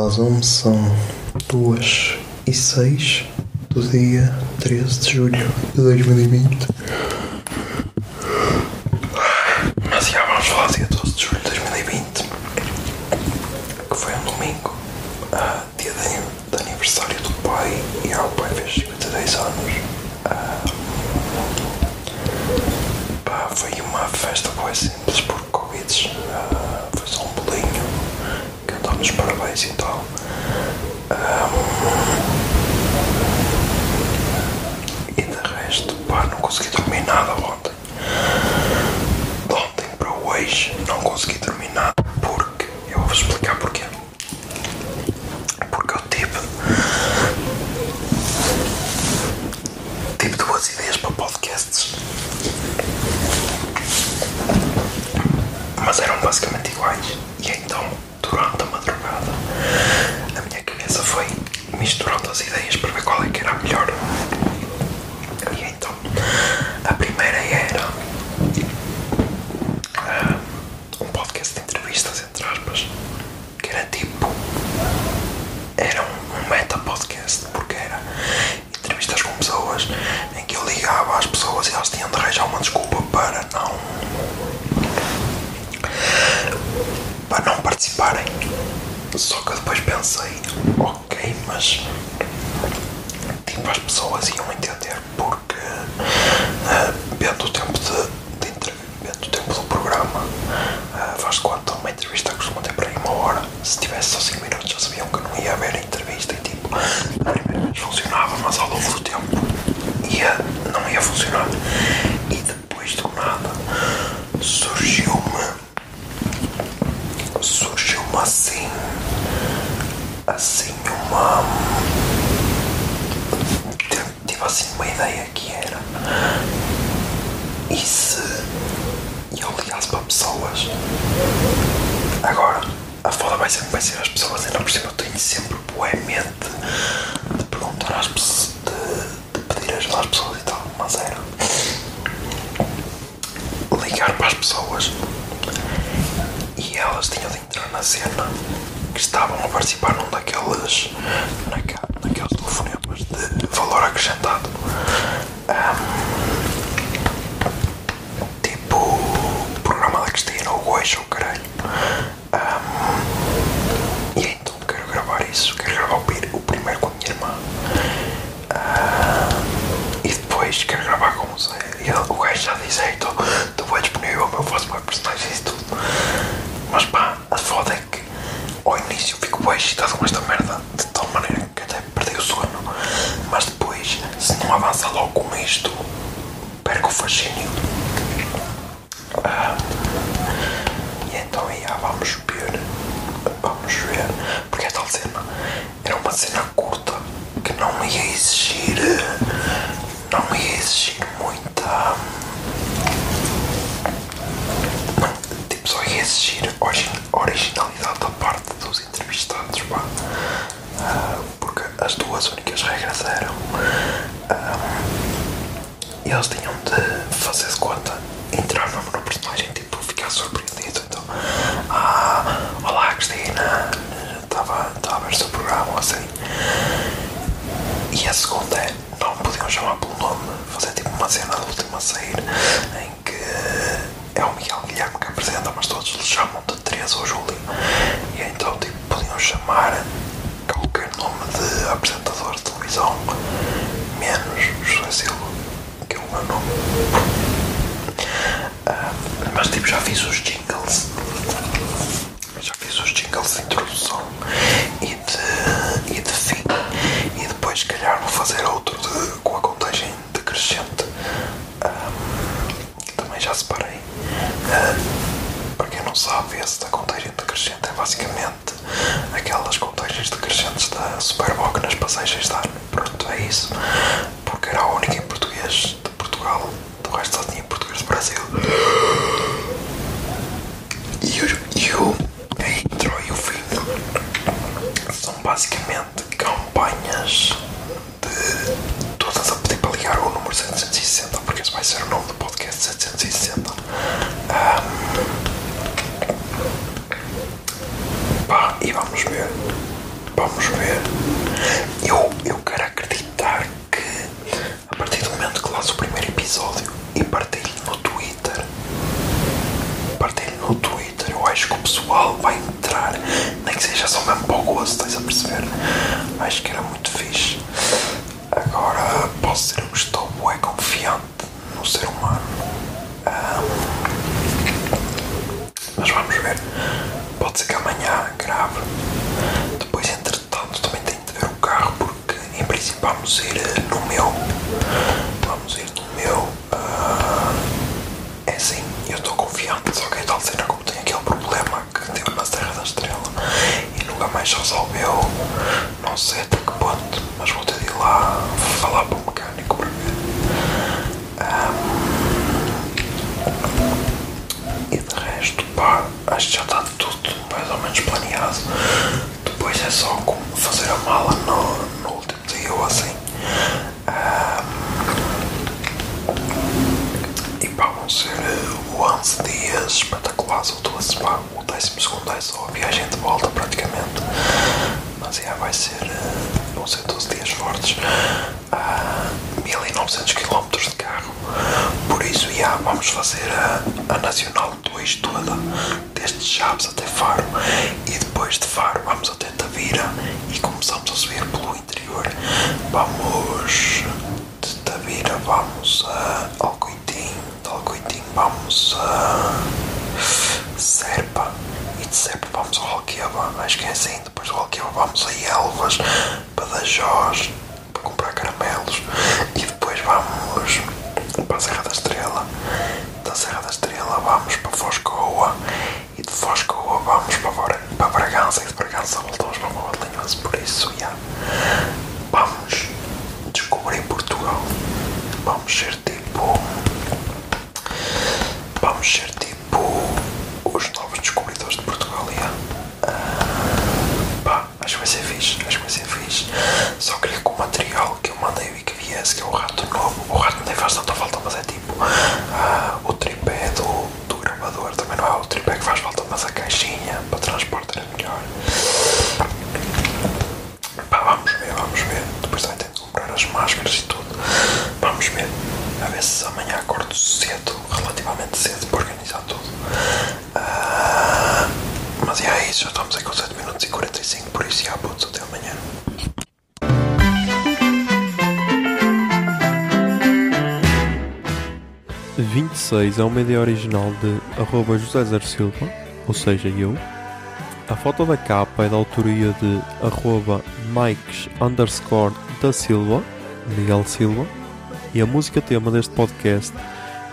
Olá, Zoom, são 2 e 6 do dia 13 de julho de 2020. Mas já vamos falar do dia 12 de julho de 2020, que foi um domingo, ah, dia de, de aniversário do pai, e ah, o pai fez 52 anos. Ah, pá, foi uma festa bem simples por Covid, ah, foi só um bolinho, cantamos parabéns e tal. E de resto, pá, não consegui dormir nada ontem. De ontem para hoje não consegui dormir nada porque eu vou explicar porquê. Porque eu tive. Tive duas ideias para podcasts. Mas eram basicamente iguais. E então, durante a madrugada, a minha cabeça foi misturando as ideias para ver qual é que era a melhor. E então, a primeira era ah, um podcast de entrevistas, entre aspas, que era tipo. Era um, um meta podcast, porque era entrevistas com pessoas em que eu ligava às pessoas e elas tinham de arranjar uma desculpa para não. para não participarem. Só que depois pensei, ok, mas tipo as pessoas iam entender porque uh, vendo o tempo de, de o tempo do programa uh, faz de conta uma entrevista costuma ter para aí uma hora. Se tivesse só 5 minutos já sabiam que não ia haver entrevista e tipo a funcionava mas ao longo do tempo ia, não ia funcionar e depois do nada surgiu-me surgiu-me assim assim uma tive- tive assim uma ideia que era e se eu ligasse para pessoas agora a foda vai ser, vai ser as pessoas ainda por cima eu tenho sempre boa mente de perguntar às pessoas de, de pedir ajuda às pessoas e tal mas era ligar para as pessoas e elas tinham de entrar na cena que estavam a participar num daqueles naqueles telefonemas de valor acrescentado Ahm, tipo o programa da Cristina ou hoje ou caralho Ahm, e então quero gravar isso quero gravar o, pri- o primeiro com a minha irmã Ahm, e depois quero gravar com o Zé e ele- o gajo já disse ei, estou bem disponível eu faço bem personagens e tudo mas pá, a foda é que ao bem excitado com esta merda de tal maneira que até perdi o sono. Mas depois, se não avança logo com isto, perco o fascínio. Ah, e então aí ah, vamos ver. Vamos ver. Porque a tal cena era uma cena curta que não ia exigir. Não ia exigir muita. Tipo, só ia exigir origi- originalidade da parte dos entrevistados, pá. Ah, porque as duas únicas regras eram. ah, eles tinham de fazer de conta, entrar no personagem, tipo, ficar surpreendido. Então, ah, olá Cristina, estava a ver o seu programa, assim. E a segunda é, não podiam chamar pelo nome, fazer tipo uma cena do último a sair, em que é o Miguel Guilherme que apresenta, mas todos lhe chamam de Teresa ou Júlio. E então tipo, podiam chamar qualquer nome de apresentador de televisão, menos José Silva, que é o meu nome. Ah, mas tipo, já fiz os jingles. Já fiz os jingles de introdução e de, e de fim. E depois, se calhar, vou fazer outro de- com a contagem decrescente. Que também já separei. Ah, para quem não sabe, esse da contagem decrescente é basicamente aquelas contagens decrescentes da Superboc nas passagens de ano. Pronto, é isso. Porque era a única em português de Portugal. Do resto só tinha em português do Brasil. E o, e o a intro e o fim são basicamente campanhas de todas a pedir para ligar o número 760, porque esse vai ser o nome do podcast 760. Pá, e vamos ver. Vamos ver. Eu, eu quero acreditar que a partir do momento que lanço o primeiro episódio e partilho no Twitter, partilho no Twitter, eu acho que o pessoal vai entrar, nem que seja só mesmo para o gosto, estás a perceber? Acho que era muito fixe. Agora posso dizer que estou bué confiante no ser humano. Mas vamos ver. Pode ser que amanhã grave. Depois, entretanto, também tenho de ver o carro porque, em princípio, vamos ir eh, no meu. Vamos ir no meu. ah, é assim, eu estou confiante. Só que é tal cena como tem aquele problema que teve na Serra da Estrela e nunca mais resolveu. Não sei até que ponto, mas vou ter de ir lá falar para resto, pá, acho que já está tudo mais ou menos planeado. Depois é só como fazer a mala no, no último dia ou assim. E pá, vão ser eh, 11 dias espetaculares. O 12, pá, o 12 é só a viagem de volta praticamente. Mas é, vai ser. eh, vão ser 12 dias fortes. Ah, 1900 km de carro. Vamos fazer a, a Nacional 2 toda, desde Chaves até Faro. E depois de Faro, vamos até Tavira e começamos a subir pelo interior. Vamos de Tavira, vamos a Alcoitim, de Alcoitim, vamos a Serpa e de Serpa vamos ao Alqueva, acho que é assim. Depois do Alqueva vamos a Elvas, Badajoz, para comprar caramelos e depois vamos para a Serra da Estrela. Da Serra da Estrela vamos para Foscoa e de Foscoa vamos para, Bra- para Bragança voltamos para Montelinhoso. Por isso, já, vamos descobrir Portugal. Vamos ser tipo. Vamos ser tipo os novos descobridores de Portugal. já. Pá, acho que vai ser fixe, acho que vai ser fixe. Só queria que o material que eu mandei e que viesse, que é o rato novo, o rato nem faz tanta falta, mas é tipo ah, o tripé do, do gravador, também não é o tripé que faz falta, mas a caixinha para transporte era melhor. Pá, vamos ver, vamos ver. Depois também tenho de comprar as máscaras e tudo. Vamos ver. A ver se cedo, relativamente cedo, para organizar tudo. Ah, mas é isso, já estamos aí com 7 minutos e 45, por isso já putos até amanhã. De 26 é uma ideia original de arroba José Zer Silva, ou seja, eu. A foto da capa é da autoria de arroba Mikes underscore da Silva, Miguel Silva. E a música tema deste podcast